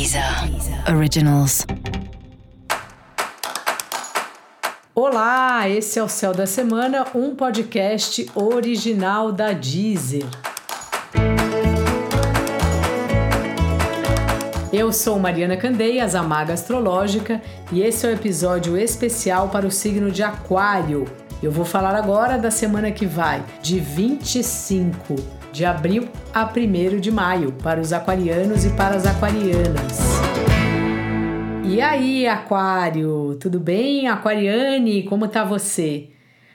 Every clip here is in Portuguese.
Deezer Originals. Olá, esse é o Céu da Semana, um podcast original da Deezer. Eu sou Mariana Candeias, a Maga Astrológica, e esse é o um episódio especial para o signo de Aquário. Eu vou falar agora da semana que vai, de 25 de abril a 1 de maio, para os aquarianos e para as aquarianas. E aí, Aquário, tudo bem? Aquariane, como tá você?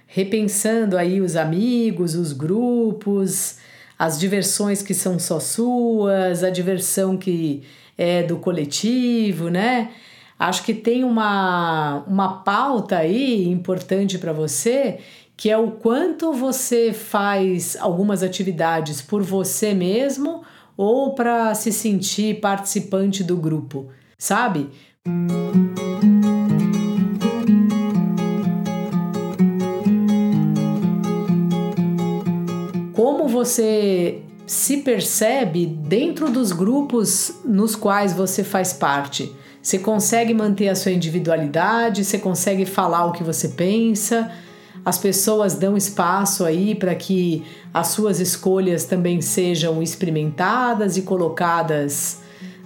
Repensando aí os amigos, os grupos, as diversões que são só suas, a diversão que é do coletivo, né? Acho que tem uma, uma pauta aí importante para você que é o quanto você faz algumas atividades por você mesmo ou para se sentir participante do grupo, sabe? Como você se percebe dentro dos grupos nos quais você faz parte? Você consegue manter a sua individualidade? Você consegue falar o que você pensa? As pessoas dão espaço aí para que as suas escolhas também sejam experimentadas e colocadas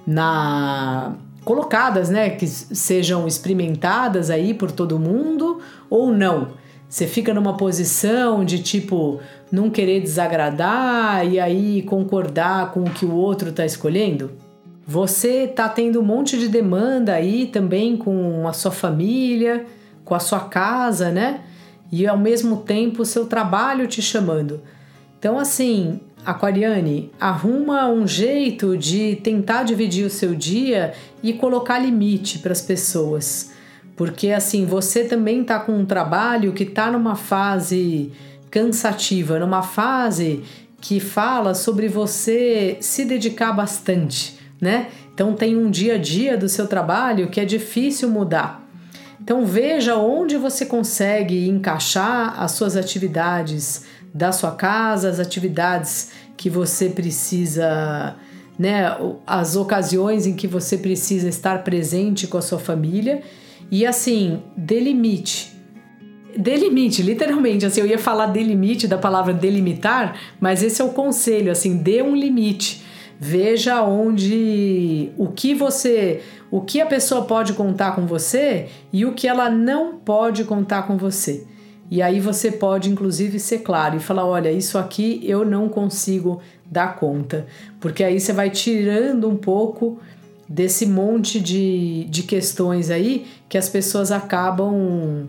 na colocadas, né, que sejam experimentadas aí por todo mundo ou não. Você fica numa posição de tipo não querer desagradar e aí concordar com o que o outro está escolhendo? Você tá tendo um monte de demanda aí também com a sua família, com a sua casa, né? E ao mesmo tempo o seu trabalho te chamando. Então, assim, Aquariane, arruma um jeito de tentar dividir o seu dia e colocar limite para as pessoas. Porque assim, você também está com um trabalho que está numa fase cansativa, numa fase que fala sobre você se dedicar bastante, né? Então tem um dia a dia do seu trabalho que é difícil mudar. Então veja onde você consegue encaixar as suas atividades da sua casa, as atividades que você precisa, né, as ocasiões em que você precisa estar presente com a sua família e assim, delimite. Delimite, literalmente, assim, eu ia falar delimite da palavra delimitar, mas esse é o conselho, assim, dê um limite. Veja onde o que você o que a pessoa pode contar com você e o que ela não pode contar com você. E aí você pode, inclusive, ser claro e falar: olha, isso aqui eu não consigo dar conta. Porque aí você vai tirando um pouco desse monte de, de questões aí que as pessoas acabam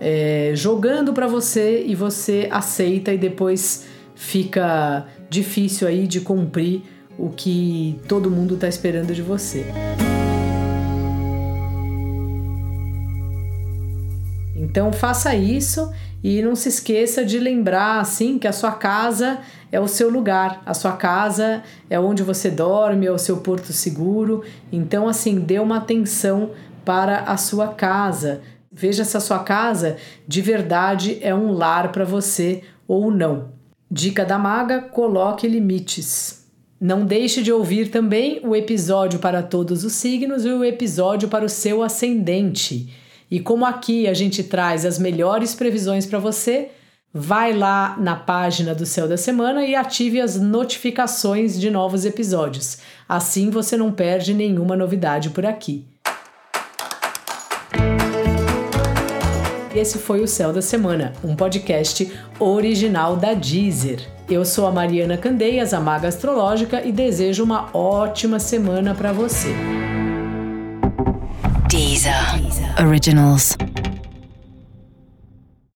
é, jogando para você e você aceita e depois fica difícil aí de cumprir o que todo mundo está esperando de você. Então faça isso e não se esqueça de lembrar assim que a sua casa é o seu lugar, a sua casa é onde você dorme, é o seu porto seguro. Então assim, dê uma atenção para a sua casa. Veja se a sua casa de verdade é um lar para você ou não. Dica da maga: coloque limites. Não deixe de ouvir também o episódio para todos os signos e o episódio para o seu ascendente. E como aqui a gente traz as melhores previsões para você, vai lá na página do Céu da Semana e ative as notificações de novos episódios. Assim você não perde nenhuma novidade por aqui. Esse foi o Céu da Semana, um podcast original da Deezer. Eu sou a Mariana Candeias, a Maga Astrológica, e desejo uma ótima semana para você. Deezer. Originals.